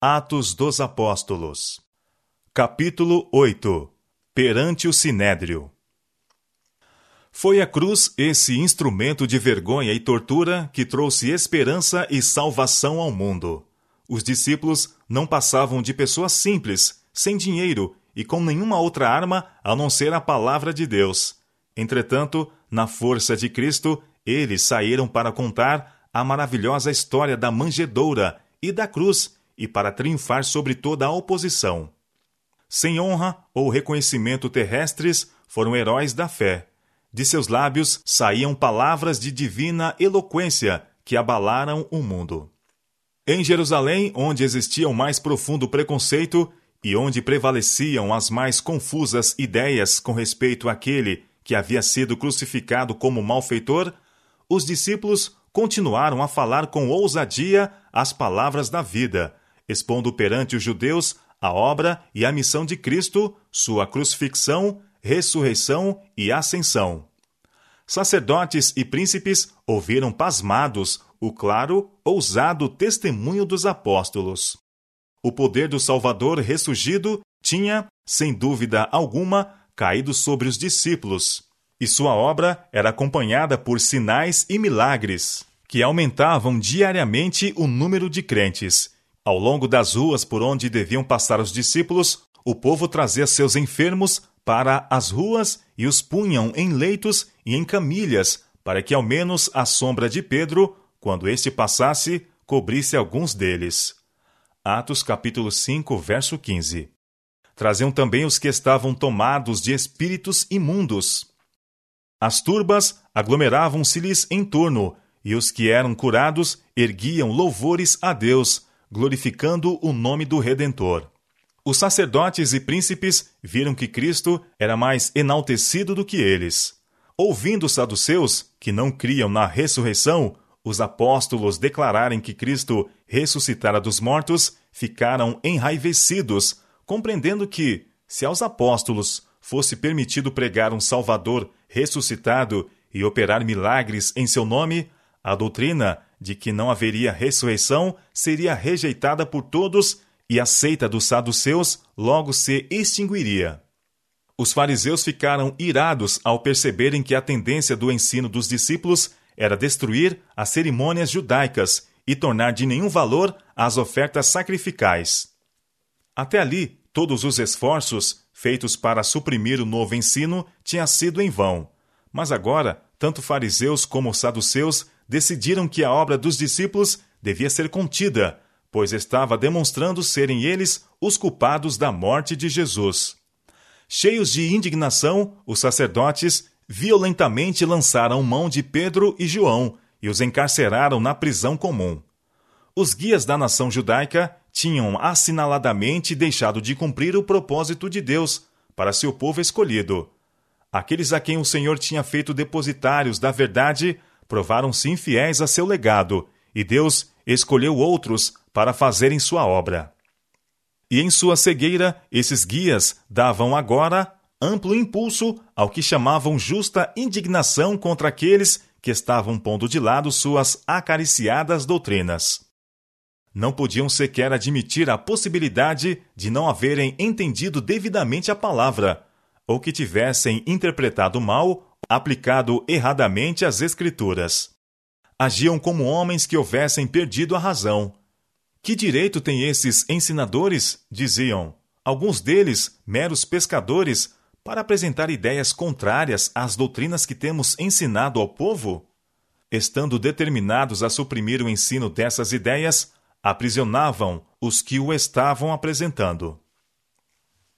Atos dos Apóstolos. Capítulo 8 Perante o Sinédrio. Foi a cruz esse instrumento de vergonha e tortura que trouxe esperança e salvação ao mundo. Os discípulos não passavam de pessoas simples, sem dinheiro e com nenhuma outra arma a não ser a palavra de Deus. Entretanto, na força de Cristo, eles saíram para contar a maravilhosa história da manjedoura e da cruz e para triunfar sobre toda a oposição. Sem honra ou reconhecimento terrestres, foram heróis da fé. De seus lábios saíam palavras de divina eloquência que abalaram o mundo. Em Jerusalém, onde existia o mais profundo preconceito e onde prevaleciam as mais confusas ideias com respeito àquele que havia sido crucificado como malfeitor, os discípulos continuaram a falar com ousadia as palavras da vida, expondo perante os judeus a obra e a missão de Cristo, sua crucifixão, ressurreição e ascensão. Sacerdotes e príncipes ouviram pasmados o claro, ousado testemunho dos apóstolos. O poder do Salvador ressurgido tinha, sem dúvida alguma, caído sobre os discípulos, e sua obra era acompanhada por sinais e milagres, que aumentavam diariamente o número de crentes ao longo das ruas por onde deviam passar os discípulos, o povo trazia seus enfermos para as ruas e os punham em leitos e em camilhas, para que ao menos a sombra de Pedro, quando este passasse, cobrisse alguns deles. Atos capítulo 5, verso 15. Traziam também os que estavam tomados de espíritos imundos. As turbas aglomeravam-se-lhes em torno, e os que eram curados erguiam louvores a Deus, glorificando o nome do Redentor. Os sacerdotes e príncipes viram que Cristo era mais enaltecido do que eles. Ouvindo os saduceus, que não criam na ressurreição, os apóstolos declararem que Cristo ressuscitara dos mortos, ficaram enraivecidos, compreendendo que, se aos apóstolos fosse permitido pregar um Salvador ressuscitado e operar milagres em seu nome, a doutrina de que não haveria ressurreição seria rejeitada por todos e a seita dos saduceus logo se extinguiria. Os fariseus ficaram irados ao perceberem que a tendência do ensino dos discípulos era destruir as cerimônias judaicas e tornar de nenhum valor as ofertas sacrificais. Até ali, todos os esforços feitos para suprimir o novo ensino tinham sido em vão. Mas agora, tanto fariseus como saduceus decidiram que a obra dos discípulos devia ser contida, pois estava demonstrando serem eles os culpados da morte de Jesus. Cheios de indignação, os sacerdotes violentamente lançaram mão de Pedro e João e os encarceraram na prisão comum. Os guias da nação judaica tinham assinaladamente deixado de cumprir o propósito de Deus para seu povo escolhido. Aqueles a quem o Senhor tinha feito depositários da verdade provaram-se infiéis a seu legado, e Deus escolheu outros para fazerem sua obra. E em sua cegueira, esses guias davam agora amplo impulso ao que chamavam justa indignação contra aqueles que estavam pondo de lado suas acariciadas doutrinas. Não podiam sequer admitir a possibilidade de não haverem entendido devidamente a palavra, ou que tivessem interpretado mal aplicado erradamente às Escrituras. Agiam como homens que houvessem perdido a razão. Que direito têm esses ensinadores, diziam, alguns deles meros pescadores, para apresentar ideias contrárias às doutrinas que temos ensinado ao povo? Estando determinados a suprimir o ensino dessas ideias, aprisionavam os que o estavam apresentando.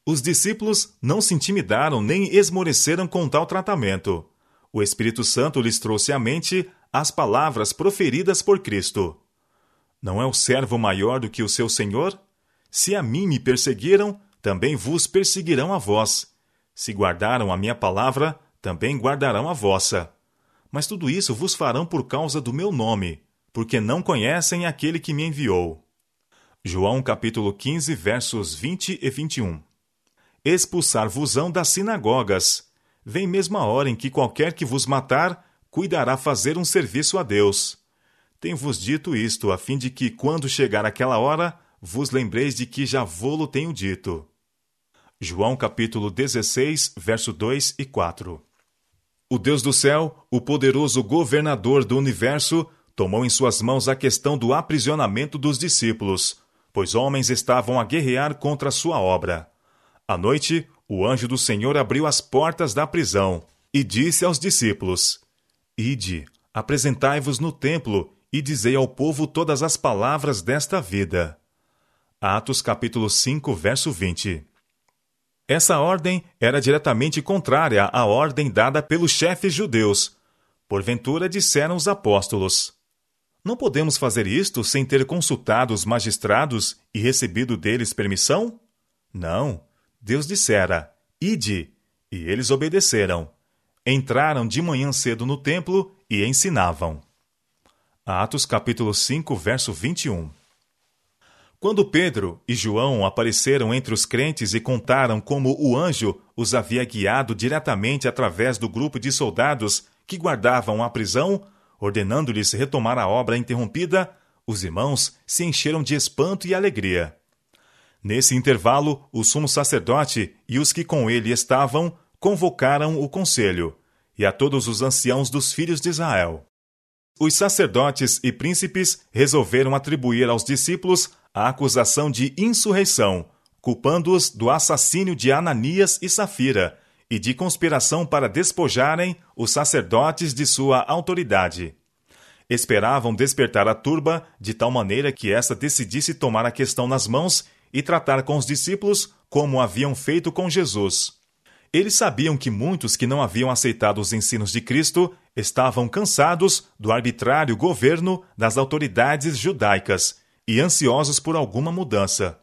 Os discípulos não se intimidaram nem esmoreceram com tal tratamento. O Espírito Santo lhes trouxe à mente as palavras proferidas por Cristo. Não é o servo maior do que o seu senhor? Se a mim me perseguiram, também vos perseguirão a vós. Se guardaram a minha palavra, também guardarão a vossa. Mas tudo isso vos farão por causa do meu nome, porque não conhecem aquele que me enviou. João capítulo 15, versos 20 e 21 expulsar-vos-ão das sinagogas. Vem mesmo a hora em que qualquer que vos matar, cuidará fazer um serviço a Deus. Tenho-vos dito isto, a fim de que, quando chegar aquela hora, vos lembreis de que já vô-lo tenho dito. João capítulo 16, verso 2 e 4. O Deus do céu, o poderoso governador do universo, tomou em suas mãos a questão do aprisionamento dos discípulos, pois homens estavam a guerrear contra sua obra. À noite, o anjo do Senhor abriu as portas da prisão e disse aos discípulos: Ide, apresentai-vos no templo e dizei ao povo todas as palavras desta vida. Atos capítulo 5, verso 20. Essa ordem era diretamente contrária à ordem dada pelos chefes judeus. Porventura disseram os apóstolos: Não podemos fazer isto sem ter consultado os magistrados e recebido deles permissão? Não. Deus dissera: Ide, e eles obedeceram. Entraram de manhã cedo no templo e ensinavam. Atos capítulo 5, verso 21. Quando Pedro e João apareceram entre os crentes e contaram como o anjo os havia guiado diretamente através do grupo de soldados que guardavam a prisão, ordenando-lhes retomar a obra interrompida, os irmãos se encheram de espanto e alegria. Nesse intervalo, o sumo sacerdote e os que com ele estavam convocaram o conselho e a todos os anciãos dos filhos de Israel. Os sacerdotes e príncipes resolveram atribuir aos discípulos a acusação de insurreição, culpando-os do assassínio de Ananias e Safira e de conspiração para despojarem os sacerdotes de sua autoridade. Esperavam despertar a turba de tal maneira que esta decidisse tomar a questão nas mãos e tratar com os discípulos como haviam feito com Jesus. Eles sabiam que muitos que não haviam aceitado os ensinos de Cristo estavam cansados do arbitrário governo das autoridades judaicas e ansiosos por alguma mudança.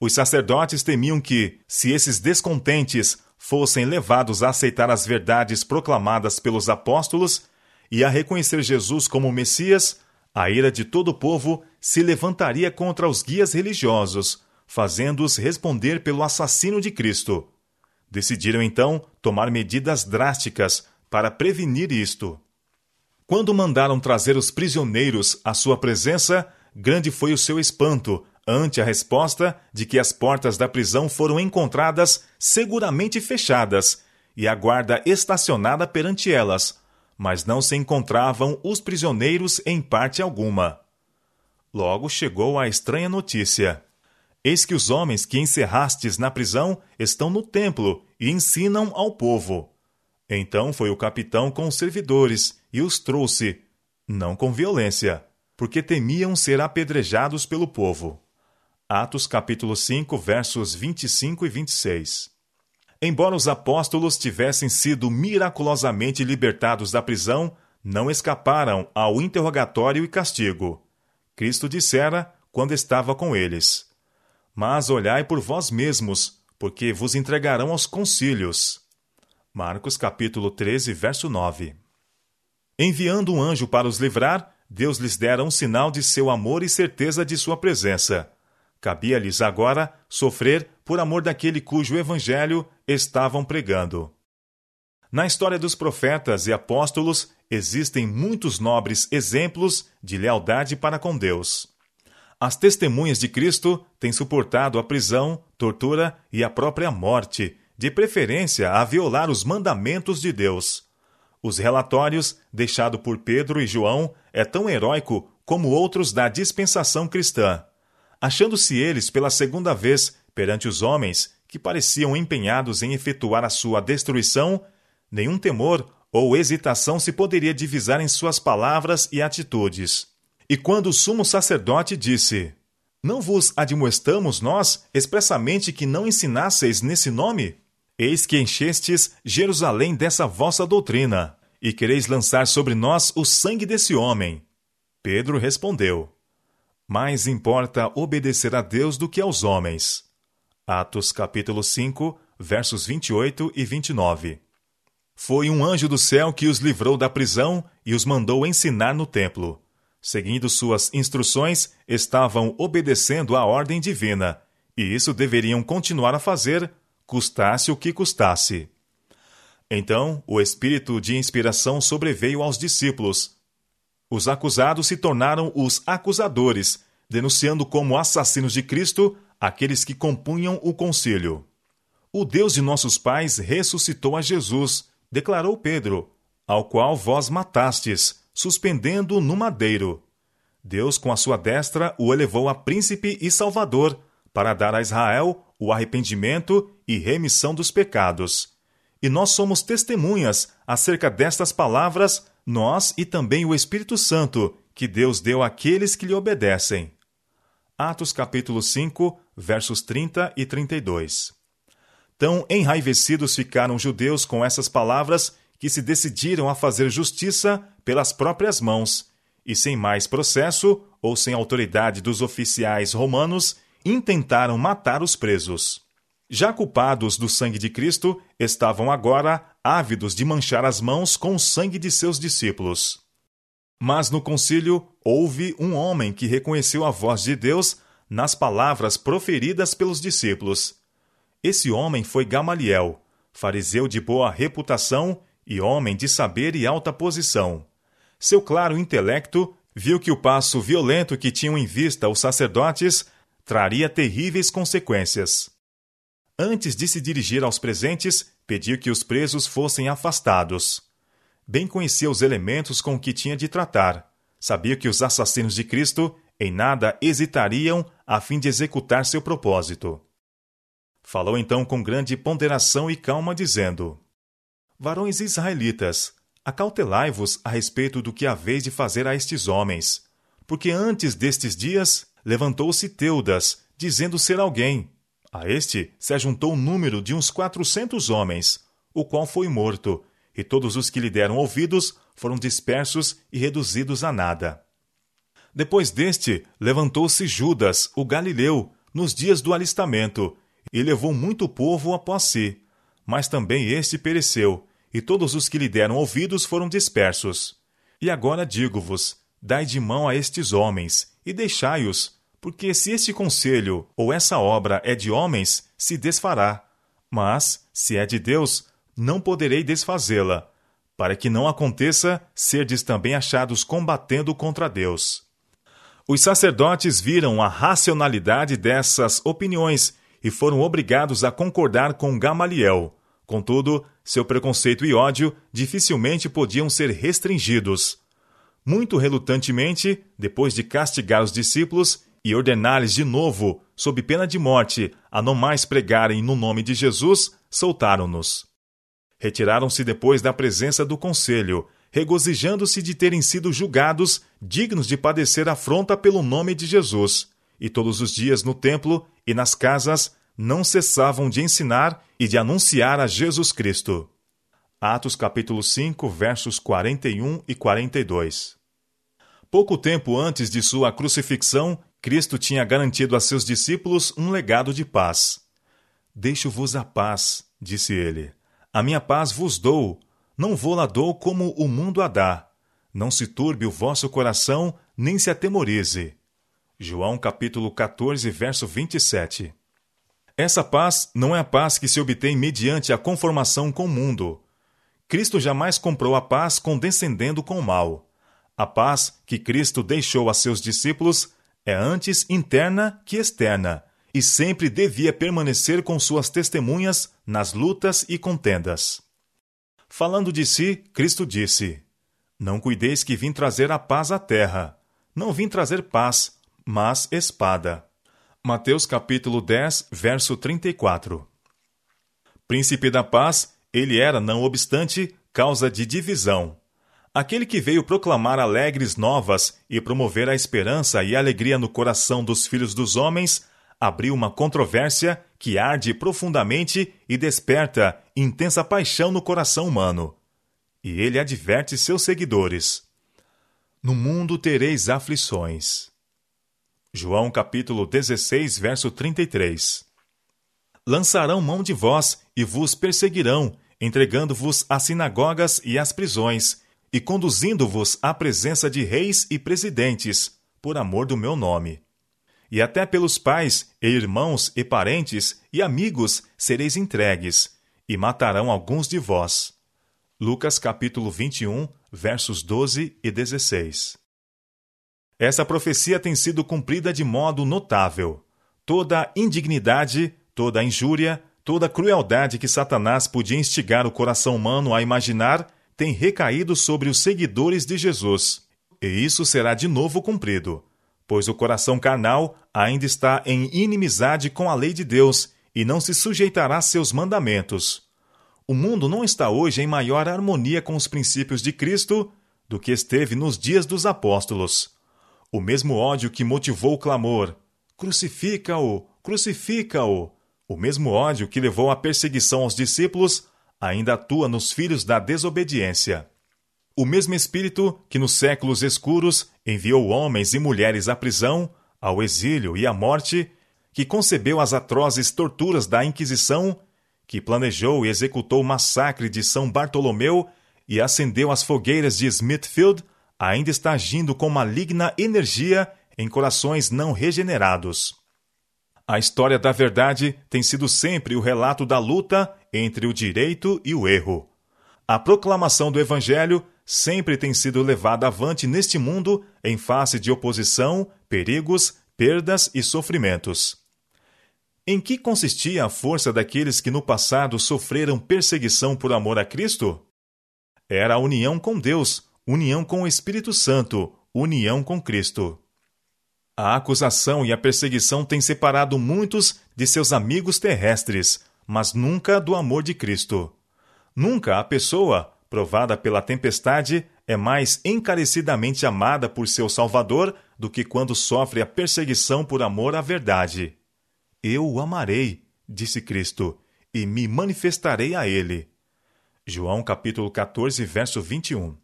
Os sacerdotes temiam que, se esses descontentes fossem levados a aceitar as verdades proclamadas pelos apóstolos e a reconhecer Jesus como Messias, a ira de todo o povo se levantaria contra os guias religiosos, fazendo-os responder pelo assassino de Cristo. Decidiram então tomar medidas drásticas para prevenir isto. Quando mandaram trazer os prisioneiros à sua presença, grande foi o seu espanto ante a resposta de que as portas da prisão foram encontradas seguramente fechadas e a guarda estacionada perante elas, mas não se encontravam os prisioneiros em parte alguma. Logo chegou a estranha notícia. Eis que os homens que encerrastes na prisão estão no templo e ensinam ao povo. Então foi o capitão com os servidores e os trouxe, não com violência, porque temiam ser apedrejados pelo povo. Atos capítulo 5, versos 25 e 26. Embora os apóstolos tivessem sido miraculosamente libertados da prisão, não escaparam ao interrogatório e castigo. Cristo dissera quando estava com eles: mas olhai por vós mesmos, porque vos entregarão aos concílios. Marcos capítulo 13, verso 9. Enviando um anjo para os livrar, Deus lhes dera um sinal de seu amor e certeza de sua presença. Cabia-lhes agora sofrer por amor daquele cujo evangelho estavam pregando. Na história dos profetas e apóstolos existem muitos nobres exemplos de lealdade para com Deus. As testemunhas de Cristo têm suportado a prisão, tortura e a própria morte, de preferência a violar os mandamentos de Deus. Os relatórios deixados por Pedro e João é tão heróico como outros da dispensação cristã. Achando-se eles pela segunda vez perante os homens que pareciam empenhados em efetuar a sua destruição, nenhum temor ou hesitação se poderia divisar em suas palavras e atitudes. E quando o sumo sacerdote disse: Não vos admoestamos nós expressamente que não ensinasseis nesse nome? Eis que enchestes Jerusalém dessa vossa doutrina, e quereis lançar sobre nós o sangue desse homem. Pedro respondeu: Mais importa obedecer a Deus do que aos homens. Atos capítulo 5, versos 28 e 29. Foi um anjo do céu que os livrou da prisão e os mandou ensinar no templo seguindo suas instruções, estavam obedecendo à ordem divina, e isso deveriam continuar a fazer, custasse o que custasse. Então, o espírito de inspiração sobreveio aos discípulos. Os acusados se tornaram os acusadores, denunciando como assassinos de Cristo aqueles que compunham o concílio. O Deus de nossos pais ressuscitou a Jesus, declarou Pedro, ao qual vós matastes, suspendendo-o no madeiro. Deus, com a sua destra, o elevou a príncipe e salvador, para dar a Israel o arrependimento e remissão dos pecados. E nós somos testemunhas acerca destas palavras, nós e também o Espírito Santo, que Deus deu àqueles que lhe obedecem. Atos capítulo 5, versos 30 e 32. Tão enraivecidos ficaram os judeus com essas palavras que se decidiram a fazer justiça pelas próprias mãos, e sem mais processo ou sem autoridade dos oficiais romanos, intentaram matar os presos. Já culpados do sangue de Cristo, estavam agora ávidos de manchar as mãos com o sangue de seus discípulos. Mas no concílio houve um homem que reconheceu a voz de Deus nas palavras proferidas pelos discípulos. Esse homem foi Gamaliel, fariseu de boa reputação e homem de saber e alta posição. Seu claro intelecto viu que o passo violento que tinham em vista os sacerdotes traria terríveis consequências. Antes de se dirigir aos presentes, pediu que os presos fossem afastados. Bem conhecia os elementos com que tinha de tratar. Sabia que os assassinos de Cristo em nada hesitariam a fim de executar seu propósito. Falou então com grande ponderação e calma, dizendo: Varões israelitas, acautelai-vos a respeito do que haveis de fazer a estes homens, porque antes destes dias levantou-se Teudas, dizendo ser alguém. A este se ajuntou um número de uns quatrocentos homens, o qual foi morto, e todos os que lhe deram ouvidos foram dispersos e reduzidos a nada. Depois deste, levantou-se Judas, o galileu, nos dias do alistamento, e levou muito povo após si. Mas também este pereceu, e todos os que lhe deram ouvidos foram dispersos. E agora digo-vos: dai de mão a estes homens, e deixai-os, porque se este conselho ou essa obra é de homens, se desfará. Mas, se é de Deus, não poderei desfazê-la, para que não aconteça serdes também achados combatendo contra Deus. Os sacerdotes viram a racionalidade dessas opiniões e foram obrigados a concordar com Gamaliel. Contudo, seu preconceito e ódio dificilmente podiam ser restringidos. Muito relutantemente, depois de castigar os discípulos e ordenar-lhes de novo, sob pena de morte, a não mais pregarem no nome de Jesus, soltaram-nos. Retiraram-se depois da presença do conselho regozijando-se de terem sido julgados dignos de padecer afronta pelo nome de Jesus. E todos os dias no templo e nas casas não cessavam de ensinar e de anunciar a Jesus Cristo. Atos capítulo 5, versos 41 e 42. Pouco tempo antes de sua crucifixão, Cristo tinha garantido a seus discípulos um legado de paz. Deixo-vos a paz, disse ele. A minha paz vos dou, não vou-la dou como o mundo a dá. Não se turbe o vosso coração, nem se atemorize. João capítulo 14, verso 27. Essa paz não é a paz que se obtém mediante a conformação com o mundo. Cristo jamais comprou a paz condescendendo com o mal. A paz que Cristo deixou a seus discípulos é antes interna que externa, e sempre devia permanecer com suas testemunhas nas lutas e contendas. Falando de si, Cristo disse: Não cuideis que vim trazer a paz à terra. Não vim trazer paz, mas espada. Mateus capítulo 10, verso 34. Príncipe da paz, ele era, não obstante, causa de divisão. Aquele que veio proclamar alegres novas e promover a esperança e alegria no coração dos filhos dos homens, abriu uma controvérsia que arde profundamente e desperta intensa paixão no coração humano. E ele adverte seus seguidores: No mundo tereis aflições. João capítulo 16, verso 33. Lançarão mão de vós e vos perseguirão, entregando-vos às sinagogas e às prisões, e conduzindo-vos à presença de reis e presidentes, por amor do meu nome e até pelos pais, e irmãos, e parentes, e amigos sereis entregues, e matarão alguns de vós. Lucas capítulo 21, versos 12 e 16. Essa profecia tem sido cumprida de modo notável. Toda indignidade, toda injúria, toda crueldade que Satanás podia instigar o coração humano a imaginar tem recaído sobre os seguidores de Jesus. E isso será de novo cumprido, pois o coração carnal ainda está em inimizade com a lei de Deus e não se sujeitará a seus mandamentos. O mundo não está hoje em maior harmonia com os princípios de Cristo do que esteve nos dias dos apóstolos. O mesmo ódio que motivou o clamor: Crucifica-o! Crucifica-o! O mesmo ódio que levou à perseguição aos discípulos ainda atua nos filhos da desobediência. O mesmo Espírito que nos séculos escuros enviou homens e mulheres à prisão, ao exílio e à morte, que concebeu as atrozes torturas da Inquisição, que planejou e executou o massacre de São Bartolomeu e acendeu as fogueiras de Smithfield, ainda está agindo com maligna energia em corações não regenerados. A história da verdade tem sido sempre o relato da luta entre o direito e o erro. A proclamação do Evangelho sempre tem sido levada avante neste mundo em face de oposição, perigos, perdas e sofrimentos. Em que consistia a força daqueles que no passado sofreram perseguição por amor a Cristo? Era a união com Deus, união com o Espírito Santo, união com Cristo. A acusação e a perseguição têm separado muitos de seus amigos terrestres, mas nunca do amor de Cristo. Nunca a pessoa, provada pela tempestade, é mais encarecidamente amada por seu Salvador do que quando sofre a perseguição por amor à verdade. Eu o amarei, disse Cristo, e me manifestarei a ele. João capítulo 14, verso 21.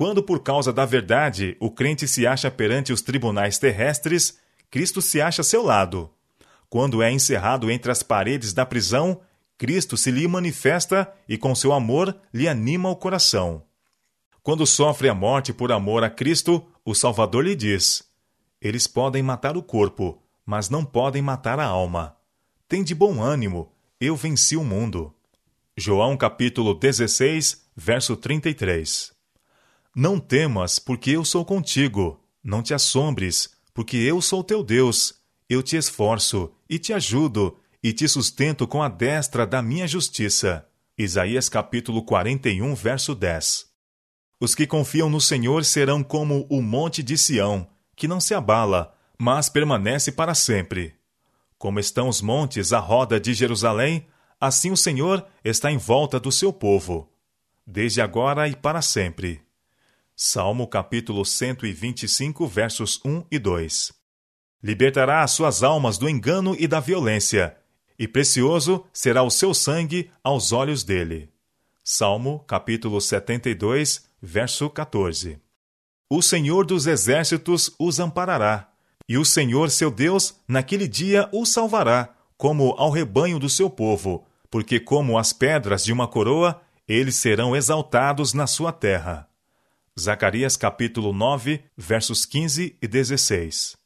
Quando por causa da verdade o crente se acha perante os tribunais terrestres, Cristo se acha a seu lado. Quando é encerrado entre as paredes da prisão, Cristo se lhe manifesta e com seu amor lhe anima o coração. Quando sofre a morte por amor a Cristo, o Salvador lhe diz: Eles podem matar o corpo, mas não podem matar a alma. Tem de bom ânimo, eu venci o mundo. João capítulo 16, verso 33. Não temas, porque eu sou contigo. Não te assombres, porque eu sou teu Deus. Eu te esforço e te ajudo e te sustento com a destra da minha justiça. Isaías capítulo 41, verso 10. Os que confiam no Senhor serão como o monte de Sião, que não se abala, mas permanece para sempre. Como estão os montes à roda de Jerusalém, assim o Senhor está em volta do seu povo, desde agora e para sempre. Salmo capítulo 125, versos 1 e 2. Libertará as suas almas do engano e da violência, e precioso será o seu sangue aos olhos dele. Salmo capítulo 72, verso 14. O Senhor dos exércitos os amparará, e o Senhor seu Deus naquele dia os salvará, como ao rebanho do seu povo, porque como as pedras de uma coroa, eles serão exaltados na sua terra. Zacarias capítulo 9, versos 15 e 16.